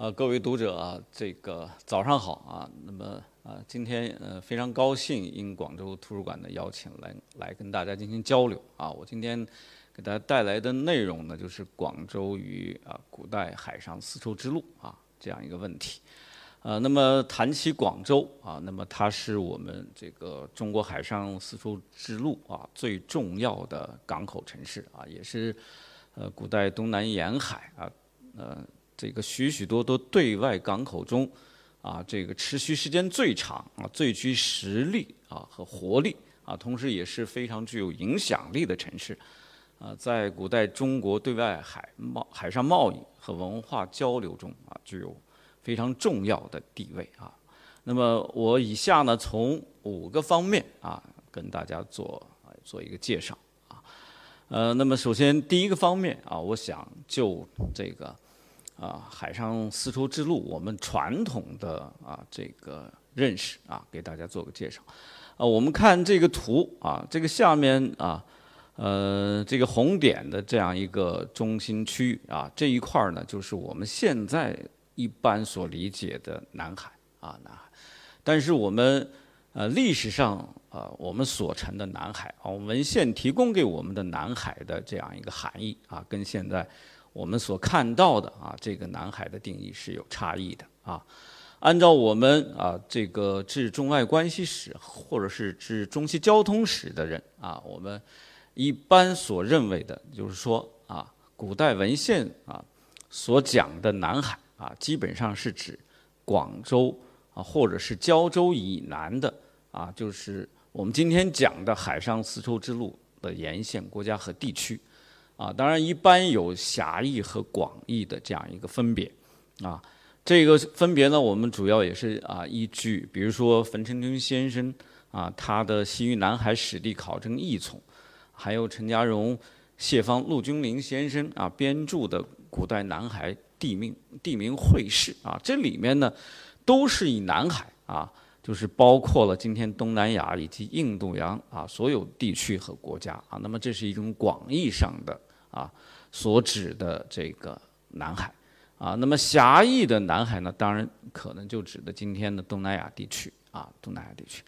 呃，各位读者，这个早上好啊。那么啊，今天呃非常高兴，应广州图书馆的邀请来来跟大家进行交流啊。我今天给大家带来的内容呢，就是广州与啊古代海上丝绸之路啊这样一个问题。呃，那么谈起广州啊，那么它是我们这个中国海上丝绸之路啊最重要的港口城市啊，也是呃古代东南沿海啊呃。这个许许多多对外港口中，啊，这个持续时间最长啊，最具实力啊和活力啊，同时也是非常具有影响力的城市，啊，在古代中国对外海贸、海上贸易和文化交流中啊，具有非常重要的地位啊。那么我以下呢，从五个方面啊，跟大家做做一个介绍啊。呃，那么首先第一个方面啊，我想就这个。啊，海上丝绸之路，我们传统的啊这个认识啊，给大家做个介绍。啊，我们看这个图啊，这个下面啊，呃，这个红点的这样一个中心区域啊，这一块儿呢，就是我们现在一般所理解的南海啊，南海。但是我们呃历史上啊，我们所称的南海啊，文献提供给我们的南海的这样一个含义啊，跟现在。我们所看到的啊，这个南海的定义是有差异的啊。按照我们啊这个治中外关系史或者是治中西交通史的人啊，我们一般所认为的就是说啊，古代文献啊所讲的南海啊，基本上是指广州啊或者是胶州以南的啊，就是我们今天讲的海上丝绸之路的沿线国家和地区。啊，当然，一般有狭义和广义的这样一个分别，啊，这个分别呢，我们主要也是啊依据，比如说冯承君先生啊他的《西域南海史地考证译丛》，还有陈家荣、谢芳、陆君林先生啊编著的《古代南海地名地名会试》啊，这里面呢都是以南海啊。就是包括了今天东南亚以及印度洋啊所有地区和国家啊，那么这是一种广义上的啊所指的这个南海啊，那么狭义的南海呢，当然可能就指的今天的东南亚地区啊，东南亚地区。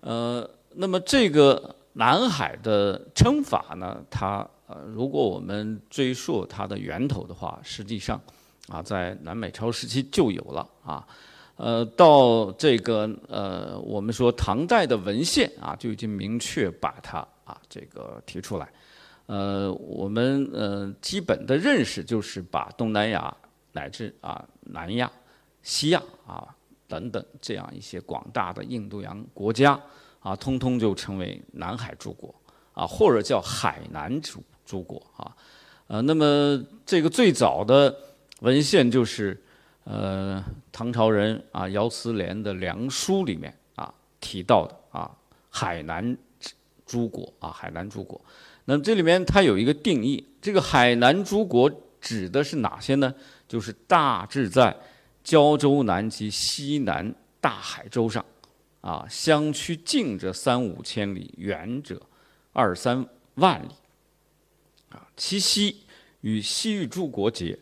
呃，那么这个南海的称法呢，它呃，如果我们追溯它的源头的话，实际上啊，在南北朝时期就有了啊。呃，到这个呃，我们说唐代的文献啊，就已经明确把它啊这个提出来。呃，我们呃基本的认识就是把东南亚乃至啊南亚、西亚啊等等这样一些广大的印度洋国家啊，通通就称为南海诸国啊，或者叫海南诸诸国啊。呃，那么这个最早的文献就是。呃，唐朝人啊，姚思廉的《梁书》里面啊提到的啊，海南诸国啊，海南诸国。那么这里面它有一个定义，这个海南诸国指的是哪些呢？就是大致在胶州南及西南大海洲上，啊，相去近者三五千里，远者二三万里，啊，其西与西域诸国接。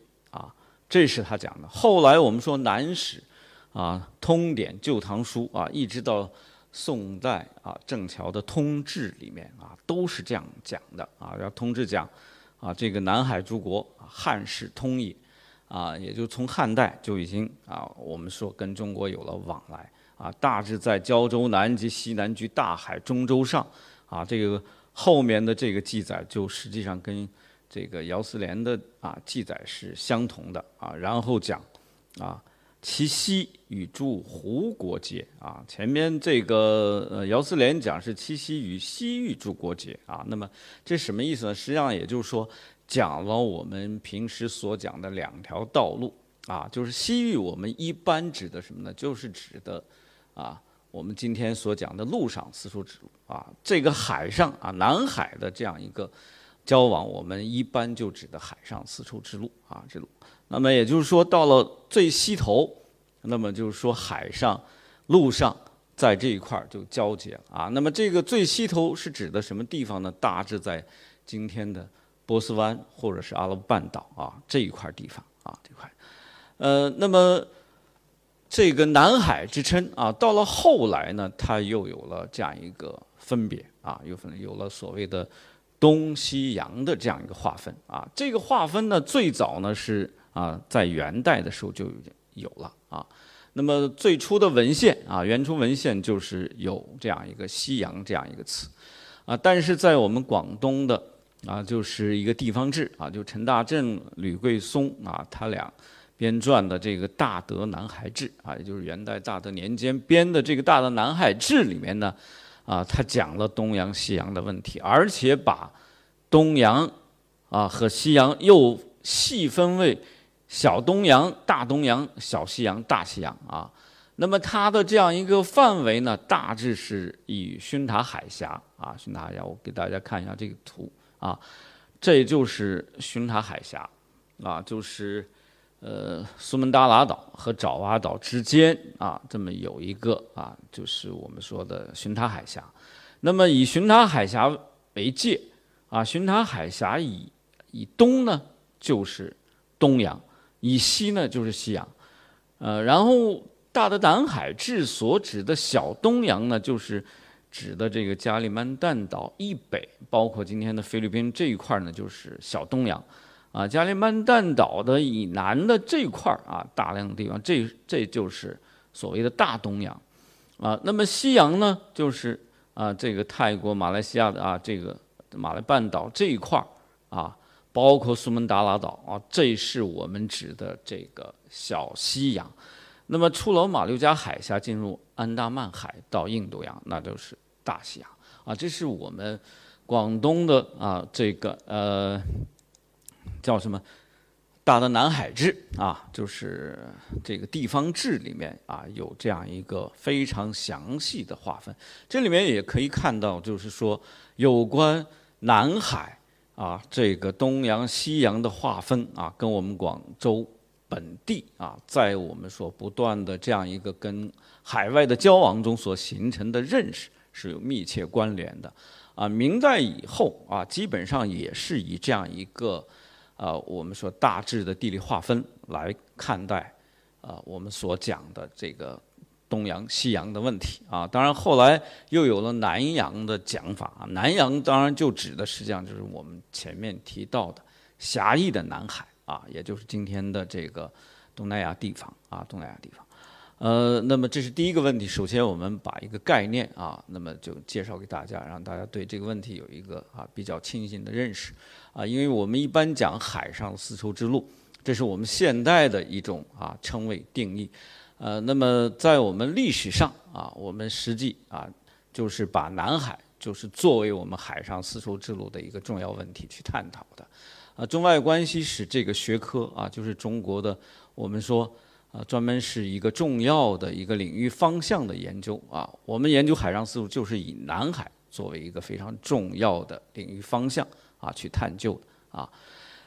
这是他讲的。后来我们说南史，啊，《通典》《旧唐书》啊，一直到宋代啊，郑桥的《通志》里面啊，都是这样讲的啊。要通志讲，啊，这个南海诸国，汉室通也，啊，也就从汉代就已经啊，我们说跟中国有了往来啊，大致在胶州南及西南居大海中州上，啊，这个后面的这个记载就实际上跟。这个姚思廉的啊记载是相同的啊，然后讲啊，其西与诸胡国界啊，前面这个呃姚思廉讲是七西与西域诸国界啊，那么这什么意思呢？实际上也就是说讲了我们平时所讲的两条道路啊，就是西域我们一般指的什么呢？就是指的啊我们今天所讲的陆上丝绸之路啊，这个海上啊南海的这样一个。交往我们一般就指的海上丝绸之路啊之路，那么也就是说到了最西头，那么就是说海上、陆上在这一块儿就交接了啊。那么这个最西头是指的什么地方呢？大致在今天的波斯湾或者是阿拉伯半岛啊这一块地方啊这块。呃，那么这个南海之称啊，到了后来呢，它又有了这样一个分别啊，又分有了所谓的东西洋的这样一个划分啊。这个划分呢，最早呢是啊，在元代的时候就已经有了啊。那么最初的文献啊，元初文献就是有这样一个西洋这样一个词啊，但是在我们广东的。啊，就是一个地方志啊，就陈大正、吕桂松啊，他俩编撰的这个《大德南海志》啊，也就是元代大德年间编的这个《大德南海志》里面呢，啊，他讲了东洋西洋的问题，而且把东洋啊和西洋又细分为小东洋、大东洋、小西洋、大西洋啊。那么它的这样一个范围呢，大致是以熏塔海峡啊，熏塔海峡，我给大家看一下这个图。啊，这就是熏塔海峡，啊，就是呃苏门答腊岛和爪哇岛之间啊，这么有一个啊，就是我们说的巡塔海峡。那么以巡塔海峡为界，啊，巡塔海峡以以东呢就是东洋，以西呢就是西洋，呃，然后大的南海志所指的小东洋呢就是。指的这个加里曼丹岛以北，包括今天的菲律宾这一块呢，就是小东洋，啊，加里曼丹岛的以南的这块儿啊，大量的地方，这这就是所谓的大东洋，啊，那么西洋呢，就是啊，这个泰国、马来西亚的啊，这个马来半岛这一块儿啊，包括苏门答腊岛啊，这是我们指的这个小西洋。那么出了马六甲海峡，进入安达曼海到印度洋，那就是。大西洋啊，这是我们广东的啊，这个呃叫什么《大的南海志》啊，就是这个地方志里面啊有这样一个非常详细的划分。这里面也可以看到，就是说有关南海啊这个东洋西洋的划分啊，跟我们广州本地啊，在我们所不断的这样一个跟海外的交往中所形成的认识。是有密切关联的，啊，明代以后啊，基本上也是以这样一个，啊，我们说大致的地理划分来看待，啊，我们所讲的这个东洋西洋的问题啊。当然后来又有了南洋的讲法啊，南洋当然就指的实际上就是我们前面提到的狭义的南海啊，也就是今天的这个东南亚地方啊，东南亚地方。呃，那么这是第一个问题。首先，我们把一个概念啊，那么就介绍给大家，让大家对这个问题有一个啊比较清醒的认识啊。因为我们一般讲海上丝绸之路，这是我们现代的一种啊称谓定义。呃，那么在我们历史上啊，我们实际啊就是把南海就是作为我们海上丝绸之路的一个重要问题去探讨的。啊，中外关系史这个学科啊，就是中国的我们说。啊，专门是一个重要的一个领域方向的研究啊。我们研究海上丝路，就是以南海作为一个非常重要的领域方向啊去探究啊。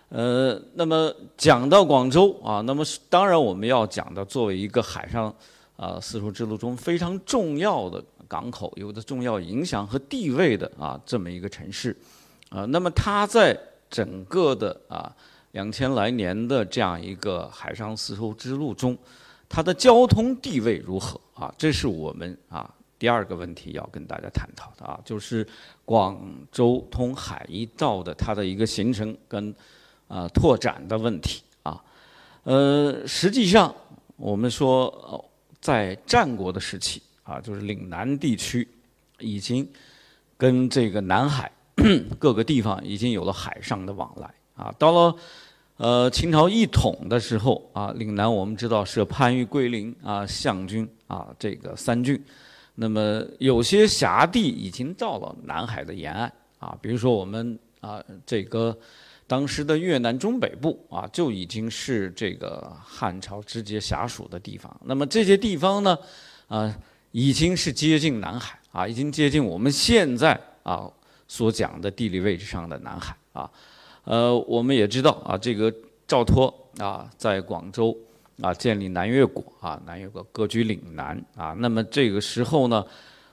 呃，那么讲到广州啊，那么当然我们要讲到作为一个海上啊丝绸之路中非常重要的港口，有着重要影响和地位的啊这么一个城市啊。那么它在整个的啊。两千来年的这样一个海上丝绸之路中，它的交通地位如何啊？这是我们啊第二个问题要跟大家探讨的啊，就是广州通海一道的它的一个形成跟啊拓展的问题啊。呃，实际上我们说在战国的时期啊，就是岭南地区已经跟这个南海 各个地方已经有了海上的往来啊，到了。呃，清朝一统的时候啊，岭南我们知道是番禺、桂林啊、象郡啊这个三郡，那么有些辖地已经到了南海的沿岸啊，比如说我们啊这个当时的越南中北部啊，就已经是这个汉朝直接辖属的地方。那么这些地方呢，啊已经是接近南海啊，已经接近我们现在啊所讲的地理位置上的南海啊。呃，我们也知道啊，这个赵佗啊，在广州啊建立南越国啊，南越国割据岭南啊。那么这个时候呢，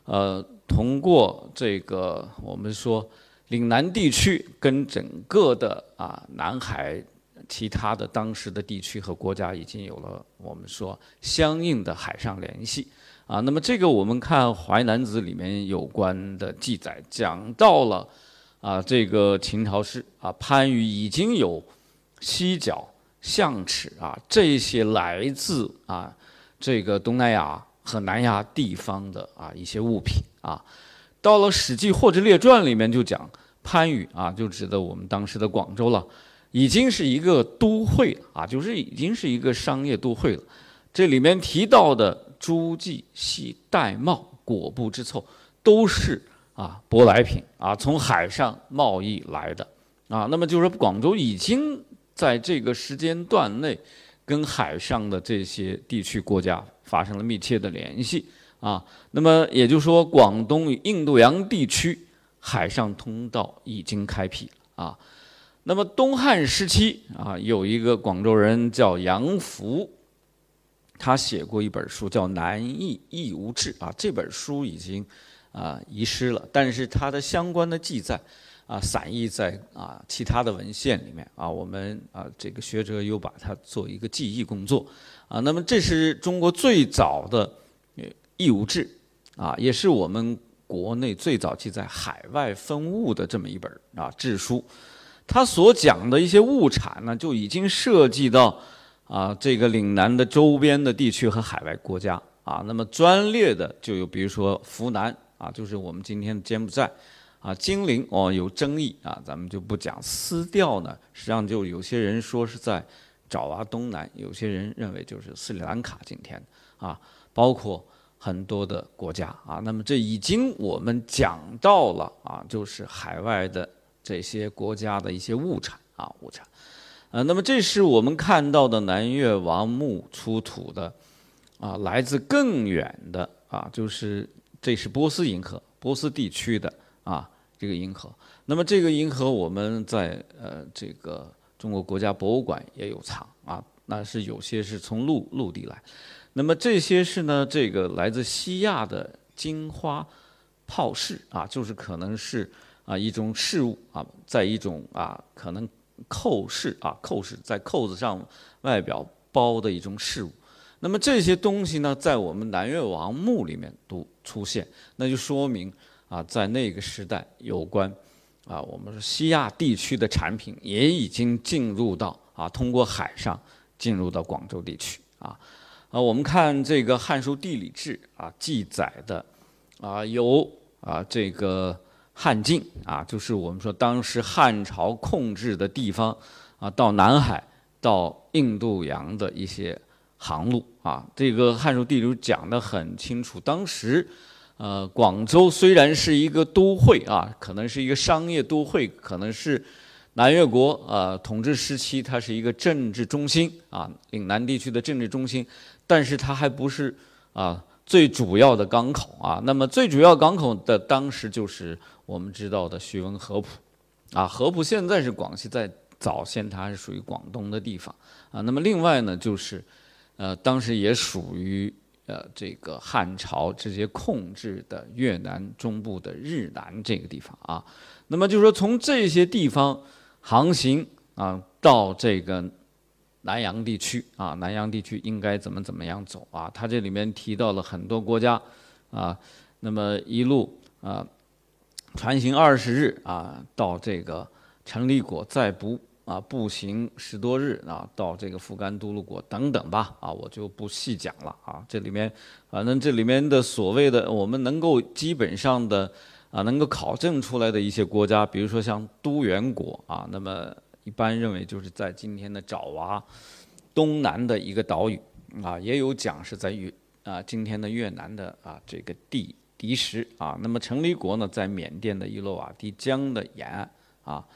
呃，通过这个我们说岭南地区跟整个的啊南海其他的当时的地区和国家已经有了我们说相应的海上联系啊。那么这个我们看《淮南子》里面有关的记载，讲到了啊，这个秦朝时啊，番禺已经有犀角、象齿啊这些来自啊这个东南亚和南亚地方的啊一些物品啊。到了《史记·货殖列传》里面就讲番禺啊，就指的我们当时的广州了。已经是一个都会了啊，就是已经是一个商业都会了。这里面提到的诸暨、系玳瑁、果布之凑，都是啊舶来品啊，从海上贸易来的啊。那么就是说，广州已经在这个时间段内，跟海上的这些地区国家发生了密切的联系啊。那么也就是说，广东与印度洋地区海上通道已经开辟啊。那么东汉时期啊，有一个广州人叫杨福，他写过一本书叫《南艺义无志》啊，这本书已经啊遗失了，但是它的相关的记载啊散佚在啊其他的文献里面啊，我们啊这个学者又把它做一个记忆工作啊。那么这是中国最早的义无志啊，也是我们国内最早记载海外分物的这么一本啊志书。他所讲的一些物产呢，就已经涉及到啊这个岭南的周边的地区和海外国家啊。那么专列的就有，比如说湖南啊，就是我们今天的柬埔寨啊，金陵哦有争议啊，咱们就不讲。私调呢，实际上就有些人说是在爪哇东南，有些人认为就是斯里兰卡今天啊，包括很多的国家啊。那么这已经我们讲到了啊，就是海外的。这些国家的一些物产啊，物产，呃，那么这是我们看到的南越王墓出土的，啊，来自更远的啊，就是这是波斯银河，波斯地区的啊，这个银河。那么这个银河我们在呃这个中国国家博物馆也有藏啊，那是有些是从陆陆地来，那么这些是呢，这个来自西亚的金花炮饰啊，就是可能是。啊，一种饰物啊，在一种啊，可能扣饰啊，扣饰在扣子上外表包的一种饰物。那么这些东西呢，在我们南越王墓里面都出现，那就说明啊，在那个时代，有关啊，我们说西亚地区的产品也已经进入到啊，通过海上进入到广州地区啊。啊，我们看这个《汉书地理志》啊记载的啊，有啊这个。汉境啊，就是我们说当时汉朝控制的地方啊，到南海、到印度洋的一些航路啊，这个《汉书地理》讲得很清楚。当时，呃，广州虽然是一个都会啊，可能是一个商业都会，可能是南越国啊统治时期，它是一个政治中心啊，岭南地区的政治中心，但是它还不是啊最主要的港口啊。那么最主要港口的当时就是。我们知道的徐闻合浦，啊，合浦现在是广西，在早先它是属于广东的地方啊。那么另外呢，就是，呃，当时也属于呃这个汉朝直接控制的越南中部的日南这个地方啊。那么就是说，从这些地方航行啊，到这个南洋地区啊，南洋地区应该怎么怎么样走啊？它这里面提到了很多国家啊，那么一路啊。船行二十日啊，到这个成立国，再不啊步行十多日啊，到这个富甘都鲁国等等吧啊，我就不细讲了啊。这里面反正这里面的所谓的我们能够基本上的啊能够考证出来的一些国家，比如说像都元国啊，那么一般认为就是在今天的爪哇东南的一个岛屿啊，也有讲是在越啊今天的越南的啊这个地。敌石啊，那么成立国呢，在缅甸的伊洛瓦底江的沿岸啊，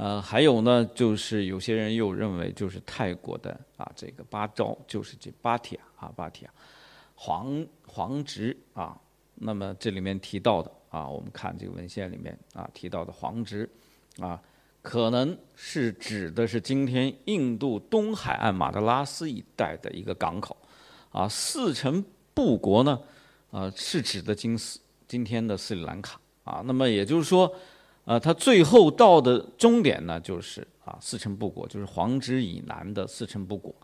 呃，还有呢，就是有些人又认为就是泰国的啊，这个巴昭就是这巴提亚啊，巴提亚黄黄直啊，那么这里面提到的啊，我们看这个文献里面啊提到的黄直啊，可能是指的是今天印度东海岸马德拉斯一带的一个港口啊，四城布国呢。啊，是指的今斯今天的斯里兰卡啊，那么也就是说，啊，它最后到的终点呢，就是啊四城布果，就是黄直以南的四城布果，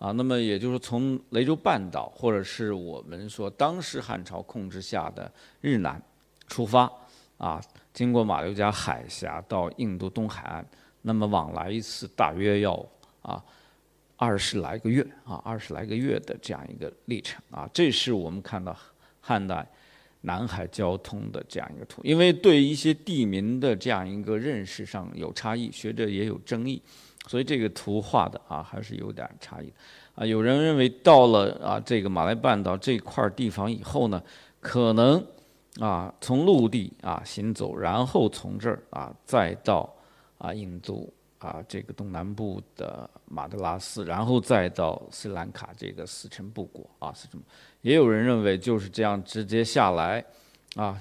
啊，那么也就是从雷州半岛或者是我们说当时汉朝控制下的日南出发，啊，经过马六甲海峡到印度东海岸，那么往来一次大约要啊二十来个月啊二十来个月的这样一个历程啊，这是我们看到汉代。南海交通的这样一个图，因为对一些地名的这样一个认识上有差异，学者也有争议，所以这个图画的啊还是有点差异的啊。有人认为到了啊这个马来半岛这块地方以后呢，可能啊从陆地啊行走，然后从这儿啊再到啊印度啊这个东南部的马德拉斯，然后再到斯里兰卡这个四城布国啊四城。也有人认为就是这样直接下来，啊，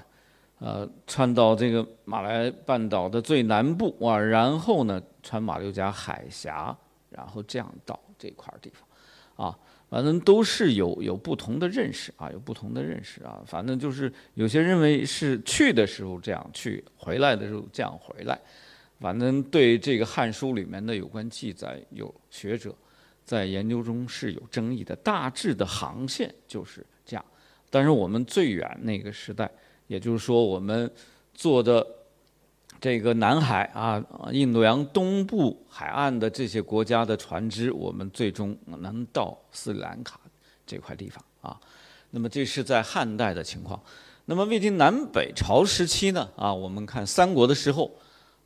呃，穿到这个马来半岛的最南部啊，然后呢，穿马六甲海峡，然后这样到这块地方，啊，反正都是有有不同的认识啊，有不同的认识啊，反正就是有些认为是去的时候这样去，回来的时候这样回来，反正对这个《汉书》里面的有关记载，有学者。在研究中是有争议的，大致的航线就是这样。但是我们最远那个时代，也就是说我们做的这个南海啊，印度洋东部海岸的这些国家的船只，我们最终能到斯里兰卡这块地方啊。那么这是在汉代的情况。那么魏晋南北朝时期呢？啊，我们看三国的时候，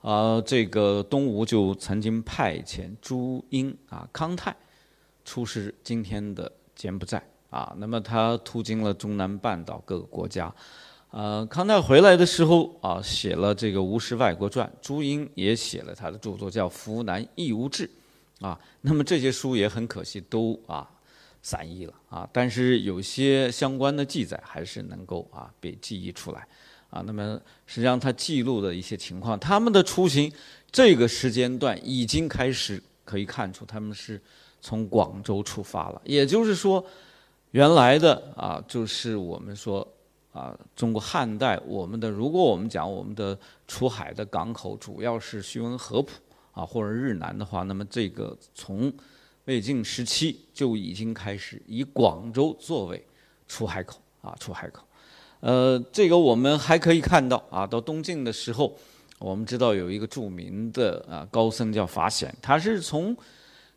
啊，这个东吴就曾经派遣朱英啊、康泰。出使今天的柬埔寨。啊，那么他途经了中南半岛各个国家，呃，康泰回来的时候啊，写了这个《吴氏外国传》，朱英也写了他的著作叫《扶南义乌志》，啊，那么这些书也很可惜都啊散佚了。啊，但是有些相关的记载还是能够啊被记忆出来。啊，那么实际上他记录的一些情况，他们的出行这个时间段已经开始可以看出他们是。从广州出发了，也就是说，原来的啊，就是我们说啊，中国汉代我们的，如果我们讲我们的出海的港口主要是徐闻合浦啊，或者日南的话，那么这个从魏晋时期就已经开始以广州作为出海口啊，出海口。呃，这个我们还可以看到啊，到东晋的时候，我们知道有一个著名的啊高僧叫法显，他是从。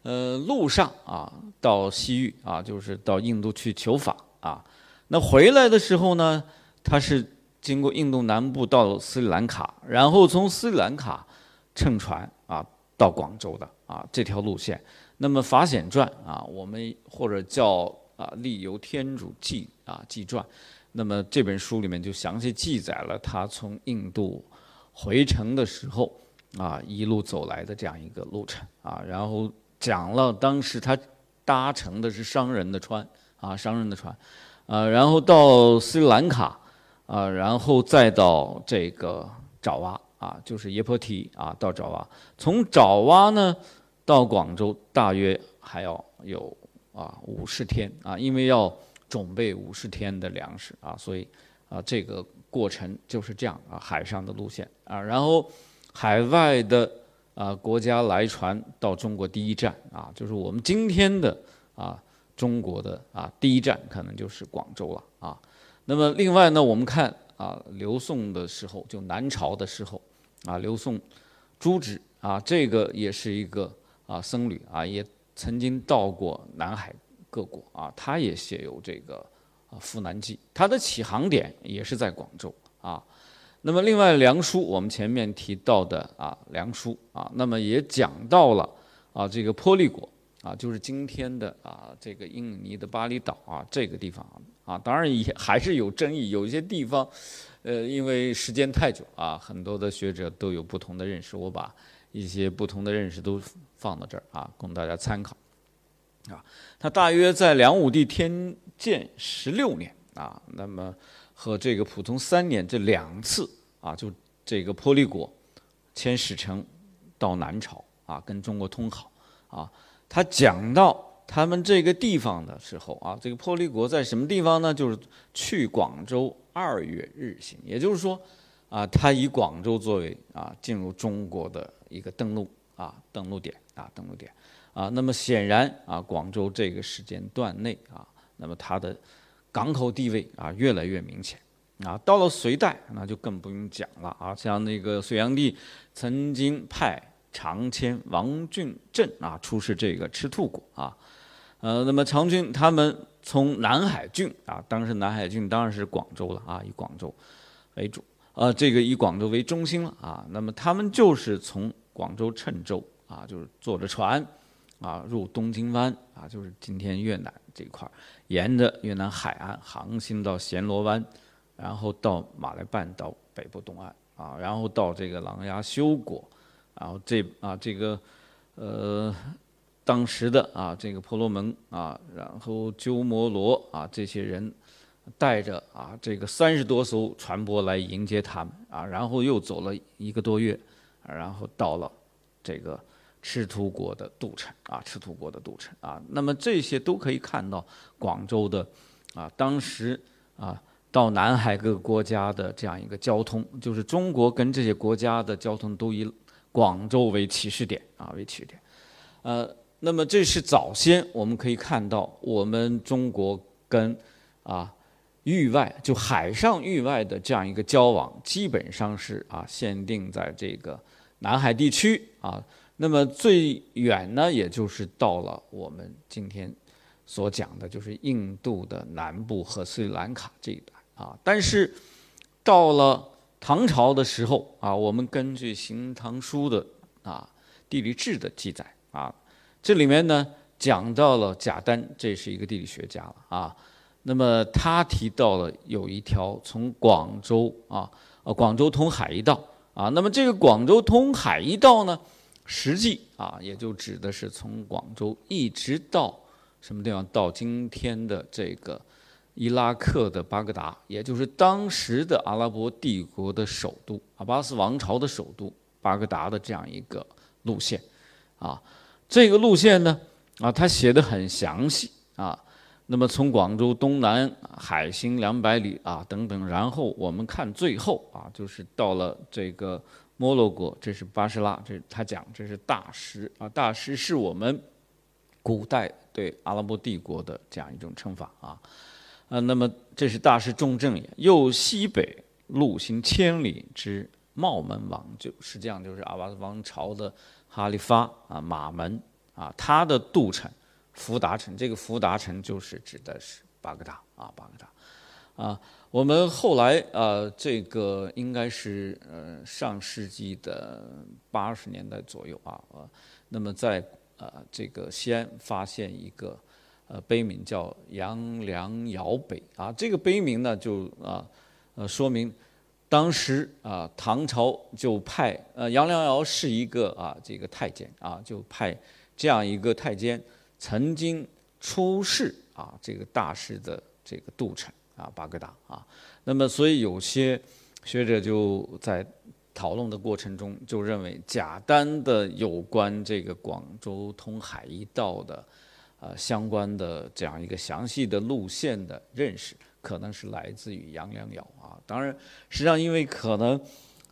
呃，路上啊，到西域啊，就是到印度去求法啊。那回来的时候呢，他是经过印度南部到斯里兰卡，然后从斯里兰卡乘船啊到广州的啊这条路线。那么《法显传》啊，我们或者叫啊《历游天主记》啊记传，那么这本书里面就详细记载了他从印度回程的时候啊一路走来的这样一个路程啊，然后。讲了当时他搭乘的是商人的船啊，商人的船，啊，然后到斯里兰卡，啊，然后再到这个爪哇啊，就是耶婆提啊，到爪哇，从爪哇呢到广州大约还要有啊五十天啊，因为要准备五十天的粮食啊，所以啊这个过程就是这样啊，海上的路线啊，然后海外的。啊，国家来船到中国第一站啊，就是我们今天的啊，中国的啊第一站可能就是广州了啊。那么另外呢，我们看啊，刘宋的时候，就南朝的时候啊，刘宋朱子啊，这个也是一个啊僧侣啊，也曾经到过南海各国啊，他也写有这个啊《赴南记》，他的起航点也是在广州啊。那么，另外梁书，我们前面提到的啊，梁书啊，那么也讲到了啊，这个坡利国啊，就是今天的啊，这个印尼的巴厘岛啊，这个地方啊，当然也还是有争议，有一些地方，呃，因为时间太久啊，很多的学者都有不同的认识，我把一些不同的认识都放到这儿啊，供大家参考啊。他大约在梁武帝天监十六年啊，那么。和这个普通三年这两次啊，就这个破利国迁使臣到南朝啊，跟中国通好啊。他讲到他们这个地方的时候啊，这个破利国在什么地方呢？就是去广州二月日行，也就是说啊，他以广州作为啊进入中国的一个登陆啊登陆点啊登陆点。啊那么显然啊，广州这个时间段内啊，那么它的港口地位啊越来越明显啊。到了隋代，那就更不用讲了啊，像那个隋炀帝曾经派长迁王俊镇啊出使这个赤兔国啊。呃，那么长军他们从南海郡啊，当时南海郡当然是广州了啊，以广州为主，呃，这个以广州为中心了啊。那么他们就是从广州郴州啊，就是坐着船啊入东京湾啊，就是今天越南这块，沿着越南海岸航行到暹罗湾，然后到马来半岛北部东岸啊，然后到这个琅琊修果，然后这啊这个呃。当时的啊，这个婆罗门啊，然后鸠摩罗啊，这些人带着啊，这个三十多艘船舶来迎接他们啊，然后又走了一个多月，然后到了这个赤土国的都城啊，赤土国的都城啊，那么这些都可以看到广州的啊，当时啊，到南海各个国家的这样一个交通，就是中国跟这些国家的交通都以广州为起始点啊，为起始点，呃。那么这是早先我们可以看到，我们中国跟啊域外就海上域外的这样一个交往，基本上是啊限定在这个南海地区啊。那么最远呢，也就是到了我们今天所讲的，就是印度的南部和斯里兰卡这一带啊。但是到了唐朝的时候啊，我们根据《行唐书》的啊地理志的记载啊。这里面呢讲到了贾丹，这是一个地理学家了啊。那么他提到了有一条从广州啊，呃，广州通海一道啊。那么这个广州通海一道呢，实际啊也就指的是从广州一直到什么地方？到今天的这个伊拉克的巴格达，也就是当时的阿拉伯帝国的首都，阿巴斯王朝的首都巴格达的这样一个路线啊。这个路线呢，啊，他写的很详细啊。那么从广州东南海行两百里啊，等等，然后我们看最后啊，就是到了这个摩洛哥，这是巴士拉，这是他讲这是大师啊，大师是我们古代对阿拉伯帝国的这样一种称法啊。啊，那么这是大师重镇也，又西北路行千里之茂门王，就实际上就是阿巴斯王朝的。哈利发啊，马门啊，他的都城福达城，这个福达城就是指的是巴格达啊，巴格达啊。我们后来呃，这个应该是呃上世纪的八十年代左右啊呃，那么在呃这个西安发现一个呃碑铭叫杨良尧碑啊，这个碑铭呢就啊呃说明。当时啊，唐朝就派呃杨良尧是一个啊这个太监啊，就派这样一个太监曾经出仕啊这个大师的这个都城啊巴格达啊。那么所以有些学者就在讨论的过程中就认为贾丹的有关这个广州通海一道的呃相关的这样一个详细的路线的认识。可能是来自于杨良瑶啊，当然，实际上因为可能，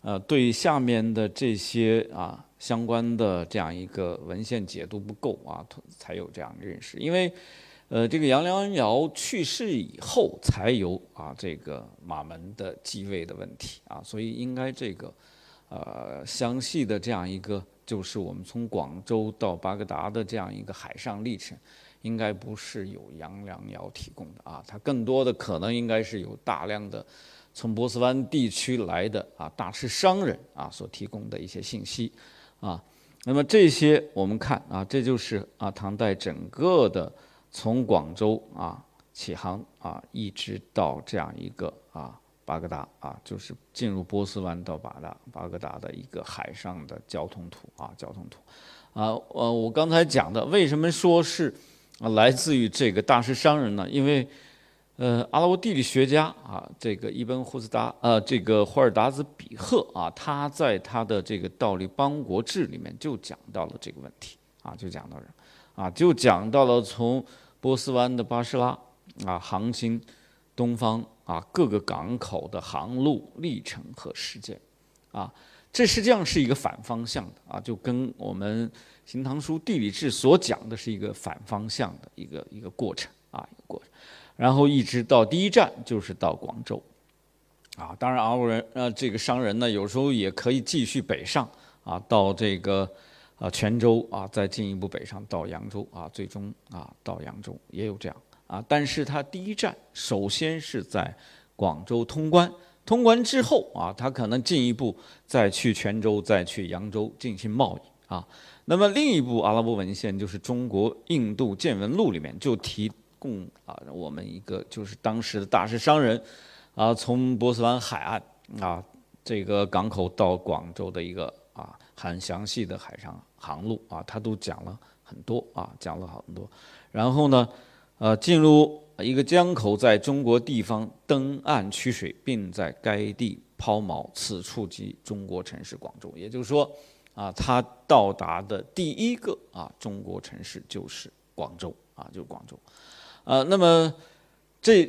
呃，对下面的这些啊相关的这样一个文献解读不够啊，才有这样的认识。因为，呃，这个杨良瑶去世以后，才有啊这个马门的继位的问题啊，所以应该这个，呃，详细的这样一个，就是我们从广州到巴格达的这样一个海上历程。应该不是由杨良瑶提供的啊，它更多的可能应该是有大量的从波斯湾地区来的啊大师商人啊所提供的一些信息啊。那么这些我们看啊，这就是啊唐代整个的从广州啊起航啊，一直到这样一个啊巴格达啊，就是进入波斯湾到巴达巴格达的一个海上的交通图啊交通图啊。呃，我刚才讲的为什么说是？啊，来自于这个大师商人呢，因为，呃，阿拉伯地理学家啊，这个伊本胡斯达，呃，这个霍尔达兹比赫啊，他在他的这个《道理邦国志》里面就讲到了这个问题啊，就讲到了，啊，就讲到了从波斯湾的巴士拉啊航行东方啊各个港口的航路历程和时间，啊，这实际上是一个反方向的啊，就跟我们《新唐书地理志》所讲的是一个反方向的一个一个过程啊，一个过程，然后一直到第一站就是到广州，啊，当然阿国人呃这个商人呢有时候也可以继续北上啊，到这个。啊，泉州啊，再进一步北上到扬州啊，最终啊到扬州也有这样啊，但是它第一站首先是在广州通关，通关之后啊，它可能进一步再去泉州，再去扬州进行贸易啊。那么另一部阿拉伯文献就是《中国印度见闻录》里面就提供啊，我们一个就是当时的大师商人啊，从波斯湾海岸啊这个港口到广州的一个啊很详细的海上。航路啊，他都讲了很多啊，讲了很多。然后呢，呃，进入一个江口，在中国地方登岸取水，并在该地抛锚，此处即中国城市广州。也就是说，啊，他到达的第一个啊中国城市就是广州啊，就是广州。呃，那么这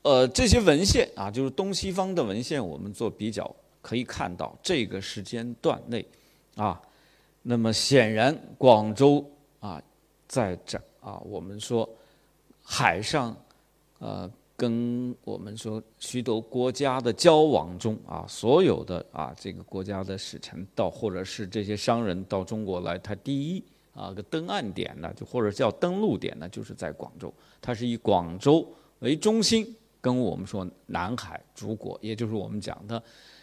呃这些文献啊，就是东西方的文献，我们做比较可以看到，这个时间段内啊。那么显然，广州啊，在这啊，我们说海上，呃，跟我们说许多国家的交往中啊，所有的啊，这个国家的使臣到，或者是这些商人到中国来，他第一啊个登岸点呢，就或者叫登陆点呢，就是在广州，它是以广州为中心，跟我们说南海诸国，也就是我们讲的。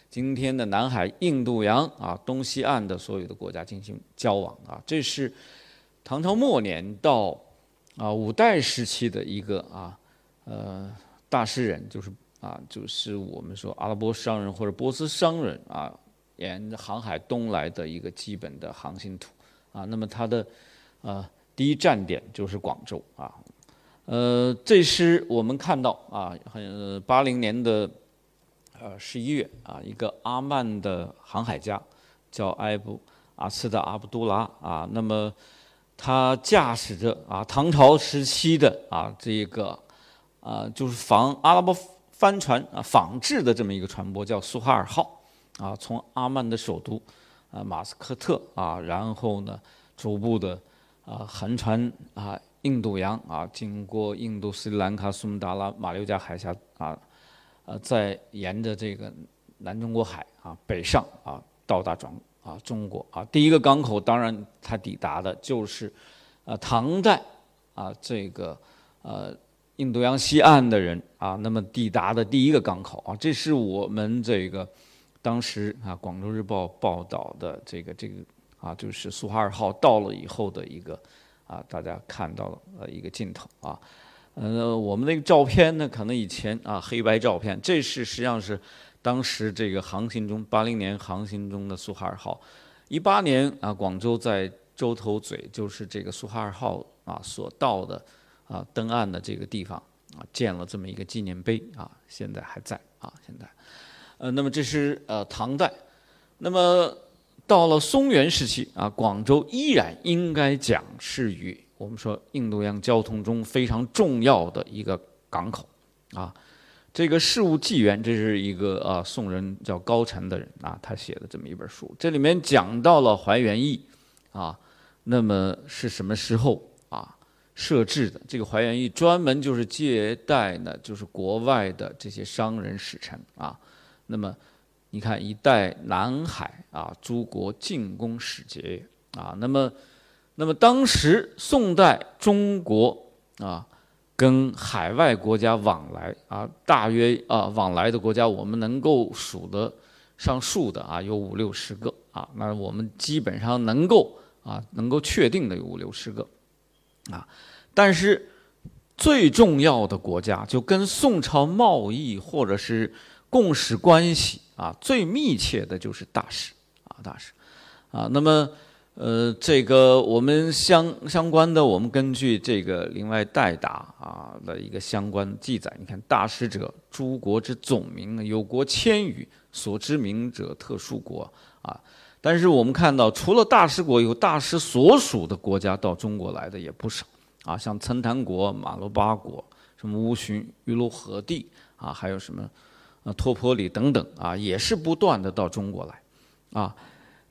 今天的南海、印度洋啊，东西岸的所有的国家进行交往啊，这是唐朝末年到啊五代时期的一个啊呃大诗人，就是啊就是我们说阿拉伯商人或者波斯商人啊沿航海东来的一个基本的航行图啊。那么他的呃第一站点就是广州啊。呃，这诗我们看到啊，很八零年的。呃，十一月啊，一个阿曼的航海家叫埃布阿斯的阿卜杜拉啊，那么他驾驶着啊唐朝时期的啊这个啊就是仿阿拉伯帆船啊仿制的这么一个船舶叫苏哈尔号啊，从阿曼的首都啊马斯克特啊，然后呢逐步的啊横穿啊印度洋啊，经过印度斯里兰卡、苏门答腊、马六甲海峡啊。呃，在沿着这个南中国海啊北上啊，到达中啊中国啊，第一个港口当然它抵达的就是呃唐代啊这个呃印度洋西岸的人啊，那么抵达的第一个港口啊，这是我们这个当时啊《广州日报》报道的这个这个啊，就是苏哈尔号到了以后的一个啊，大家看到了呃一个镜头啊。呃，我们那个照片呢，可能以前啊黑白照片，这是实际上是当时这个航行中八零年航行中的苏哈尔号，一八年啊广州在洲头嘴，就是这个苏哈尔号啊所到的啊登岸的这个地方啊建了这么一个纪念碑啊，现在还在啊现在，呃，那么这是呃唐代，那么到了松元时期啊，广州依然应该讲是与。我们说印度洋交通中非常重要的一个港口，啊，这个《事物纪元》这是一个啊宋人叫高澄的人啊，他写的这么一本书，这里面讲到了怀元驿，啊，那么是什么时候啊设置的？这个怀元驿专门就是接待呢，就是国外的这些商人使臣啊。那么你看，一代南海啊诸国进攻使节啊，那么。那么当时宋代中国啊，跟海外国家往来啊，大约啊往来的国家，我们能够数得上数的啊，有五六十个啊。那我们基本上能够啊，能够确定的有五六十个啊。但是最重要的国家，就跟宋朝贸易或者是共使关系啊最密切的就是大使啊，大使啊。那么。呃，这个我们相相关的，我们根据这个另外代答啊的一个相关记载，你看大使者，诸国之总名，有国千余，所知名者特殊国啊。但是我们看到，除了大使国，有大使所属的国家到中国来的也不少啊，像岑檀国、马罗巴国、什么乌旬、鱼卢河地啊，还有什么呃托坡里等等啊，也是不断的到中国来啊。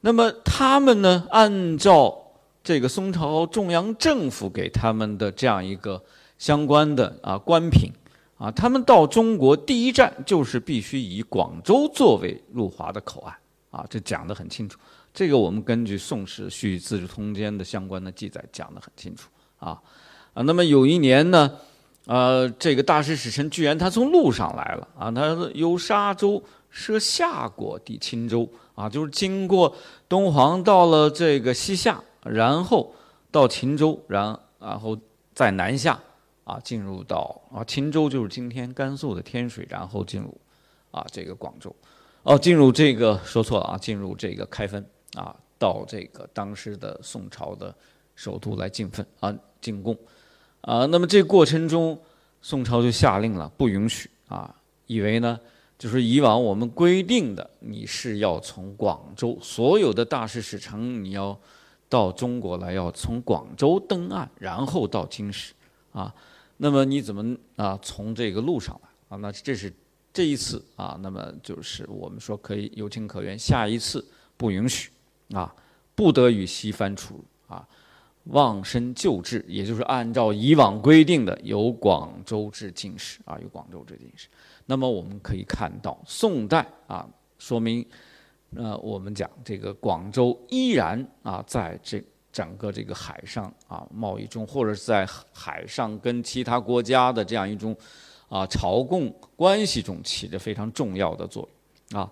那么他们呢，按照这个宋朝中央政府给他们的这样一个相关的啊官品啊，他们到中国第一站就是必须以广州作为入华的口岸啊，这讲得很清楚。这个我们根据《宋史·续资治通鉴》的相关的记载讲得很清楚啊啊。那么有一年呢，呃，这个大使使臣居然他从路上来了啊，他由沙州设夏国抵钦州。啊，就是经过敦煌到了这个西夏，然后到秦州，然然后再南下，啊，进入到啊秦州就是今天甘肃的天水，然后进入啊这个广州，哦，进入这个说错了啊，进入这个开封啊，到这个当时的宋朝的首都来进奉啊进贡啊，那么这过程中，宋朝就下令了，不允许啊，以为呢。就是以往我们规定的，你是要从广州所有的大事使臣，你要到中国来，要从广州登岸，然后到京师，啊，那么你怎么啊从这个路上来啊？那这是这一次啊，那么就是我们说可以有情可原，下一次不允许啊，不得与西番出入啊，望生旧制，也就是按照以往规定的，由广州至京师啊，由广州至京师。那么我们可以看到，宋代啊，说明，呃，我们讲这个广州依然啊，在这整个这个海上啊贸易中，或者是在海上跟其他国家的这样一种啊朝贡关系中起着非常重要的作用。